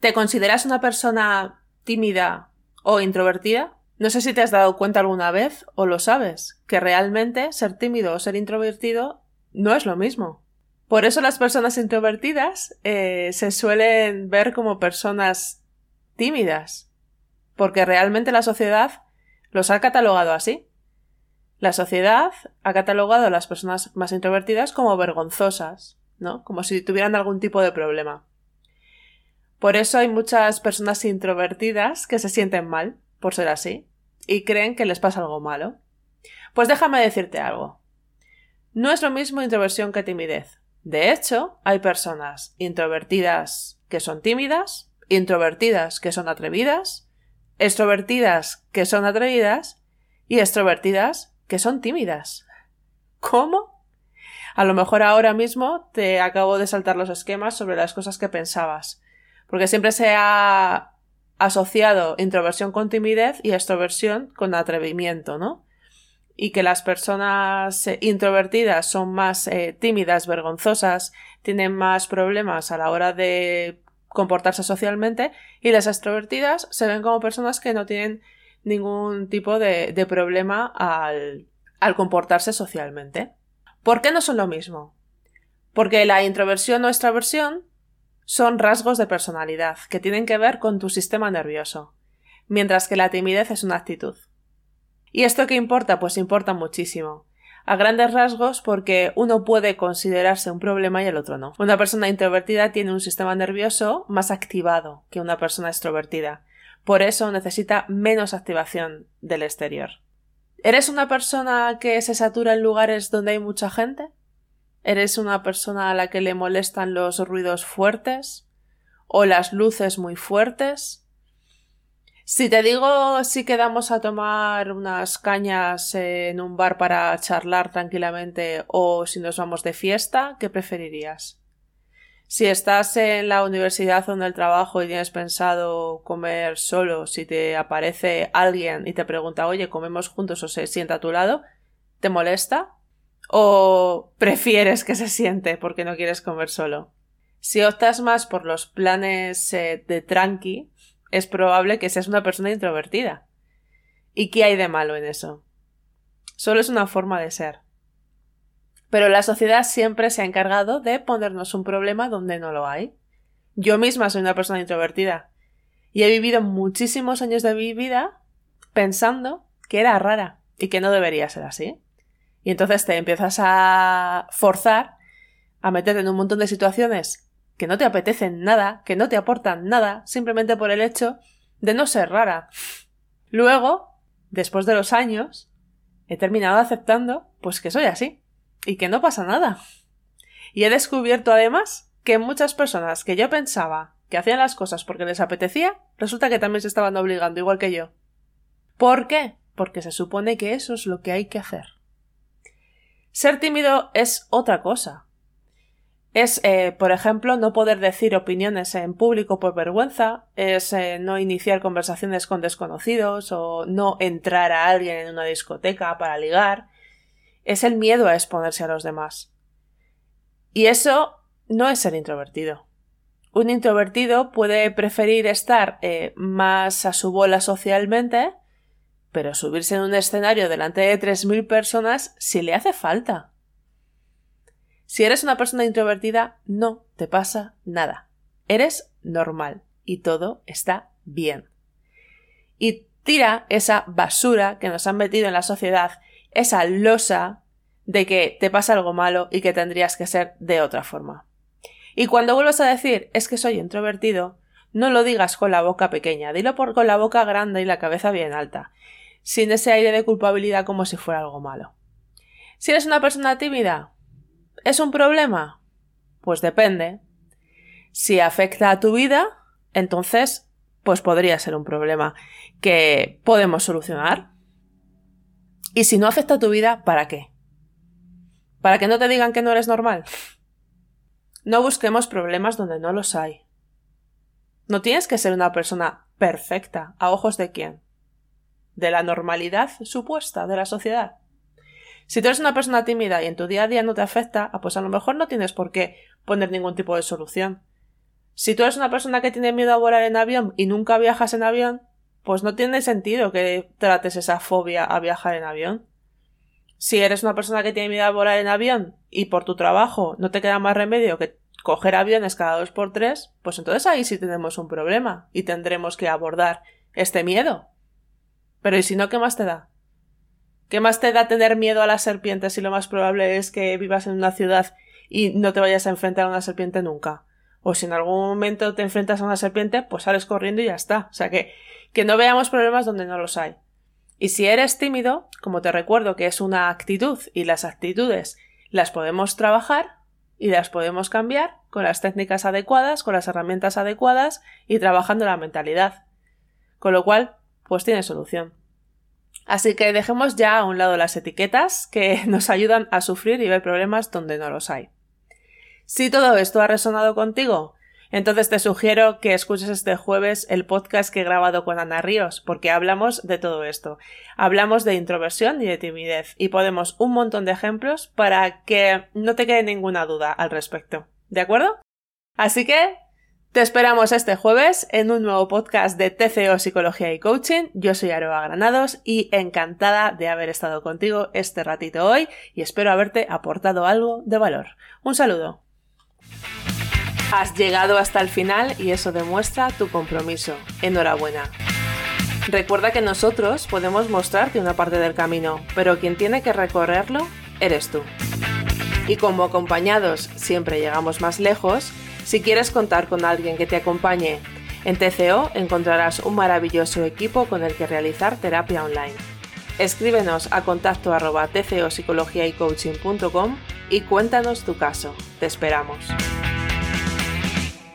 ¿Te consideras una persona tímida o introvertida? No sé si te has dado cuenta alguna vez o lo sabes, que realmente ser tímido o ser introvertido no es lo mismo. Por eso las personas introvertidas eh, se suelen ver como personas tímidas, porque realmente la sociedad los ha catalogado así. La sociedad ha catalogado a las personas más introvertidas como vergonzosas, ¿no? Como si tuvieran algún tipo de problema. Por eso hay muchas personas introvertidas que se sienten mal por ser así y creen que les pasa algo malo. Pues déjame decirte algo. No es lo mismo introversión que timidez. De hecho, hay personas introvertidas que son tímidas, introvertidas que son atrevidas, extrovertidas que son atrevidas y extrovertidas que son tímidas. ¿Cómo? A lo mejor ahora mismo te acabo de saltar los esquemas sobre las cosas que pensabas, porque siempre se ha asociado introversión con timidez y extroversión con atrevimiento, ¿no? Y que las personas eh, introvertidas son más eh, tímidas, vergonzosas, tienen más problemas a la hora de comportarse socialmente y las extrovertidas se ven como personas que no tienen ningún tipo de, problema al, al comportarse socialmente. ¿Por qué no son lo mismo? Porque la introversión o extraversión son rasgos de personalidad que tienen que ver con tu sistema nervioso, mientras que la timidez es una actitud. ¿Y esto qué importa? Pues importa muchísimo. A grandes rasgos porque uno puede considerarse un problema y el otro no. Una persona introvertida tiene un sistema nervioso más activado que una persona extrovertida. Por eso necesita menos activación del exterior. ¿Eres una persona que se satura en lugares donde hay mucha gente? ¿Eres una persona a la que le molestan los ruidos fuertes? ¿O las luces muy fuertes? Si te digo si quedamos a tomar unas cañas en un bar para charlar tranquilamente o si nos vamos de fiesta, ¿qué preferirías? Si estás en la universidad o en el trabajo y tienes pensado comer solo, si te aparece alguien y te pregunta oye, comemos juntos o se sienta a tu lado, ¿te molesta? ¿O prefieres que se siente porque no quieres comer solo? Si optas más por los planes eh, de tranqui, es probable que seas una persona introvertida. ¿Y qué hay de malo en eso? Solo es una forma de ser. Pero la sociedad siempre se ha encargado de ponernos un problema donde no lo hay. Yo misma soy una persona introvertida y he vivido muchísimos años de mi vida pensando que era rara y que no debería ser así. Y entonces te empiezas a forzar a meterte en un montón de situaciones que no te apetecen nada, que no te aportan nada, simplemente por el hecho de no ser rara. Luego, después de los años, he terminado aceptando pues que soy así y que no pasa nada. Y he descubierto además que muchas personas que yo pensaba que hacían las cosas porque les apetecía, resulta que también se estaban obligando igual que yo. ¿Por qué? Porque se supone que eso es lo que hay que hacer. Ser tímido es otra cosa. Es, eh, por ejemplo, no poder decir opiniones en público por vergüenza, es eh, no iniciar conversaciones con desconocidos o no entrar a alguien en una discoteca para ligar. Es el miedo a exponerse a los demás. Y eso no es ser introvertido. Un introvertido puede preferir estar eh, más a su bola socialmente pero subirse en un escenario delante de 3.000 personas si le hace falta. Si eres una persona introvertida, no te pasa nada. Eres normal y todo está bien. Y tira esa basura que nos han metido en la sociedad, esa losa de que te pasa algo malo y que tendrías que ser de otra forma. Y cuando vuelvas a decir es que soy introvertido, no lo digas con la boca pequeña, dilo por con la boca grande y la cabeza bien alta sin ese aire de culpabilidad como si fuera algo malo. Si eres una persona tímida, ¿es un problema? Pues depende. Si afecta a tu vida, entonces, pues podría ser un problema que podemos solucionar. Y si no afecta a tu vida, ¿para qué? ¿Para que no te digan que no eres normal? No busquemos problemas donde no los hay. No tienes que ser una persona perfecta, a ojos de quién de la normalidad supuesta de la sociedad. Si tú eres una persona tímida y en tu día a día no te afecta, ah, pues a lo mejor no tienes por qué poner ningún tipo de solución. Si tú eres una persona que tiene miedo a volar en avión y nunca viajas en avión, pues no tiene sentido que trates esa fobia a viajar en avión. Si eres una persona que tiene miedo a volar en avión y por tu trabajo no te queda más remedio que coger aviones cada dos por tres, pues entonces ahí sí tenemos un problema y tendremos que abordar este miedo. Pero ¿y si no, qué más te da? ¿Qué más te da tener miedo a las serpientes si lo más probable es que vivas en una ciudad y no te vayas a enfrentar a una serpiente nunca? O si en algún momento te enfrentas a una serpiente, pues sales corriendo y ya está. O sea que que no veamos problemas donde no los hay. Y si eres tímido, como te recuerdo que es una actitud y las actitudes las podemos trabajar y las podemos cambiar con las técnicas adecuadas, con las herramientas adecuadas y trabajando la mentalidad. Con lo cual, pues tiene solución. Así que dejemos ya a un lado las etiquetas que nos ayudan a sufrir y ver problemas donde no los hay. Si todo esto ha resonado contigo, entonces te sugiero que escuches este jueves el podcast que he grabado con Ana Ríos, porque hablamos de todo esto. Hablamos de introversión y de timidez, y podemos un montón de ejemplos para que no te quede ninguna duda al respecto. ¿De acuerdo? Así que te esperamos este jueves en un nuevo podcast de TCO Psicología y Coaching. Yo soy Aroa Granados y encantada de haber estado contigo este ratito hoy y espero haberte aportado algo de valor. Un saludo. Has llegado hasta el final y eso demuestra tu compromiso. Enhorabuena. Recuerda que nosotros podemos mostrarte una parte del camino, pero quien tiene que recorrerlo eres tú. Y como acompañados siempre llegamos más lejos, si quieres contar con alguien que te acompañe en TCO encontrarás un maravilloso equipo con el que realizar terapia online. Escríbenos a contacto arroba y cuéntanos tu caso. Te esperamos.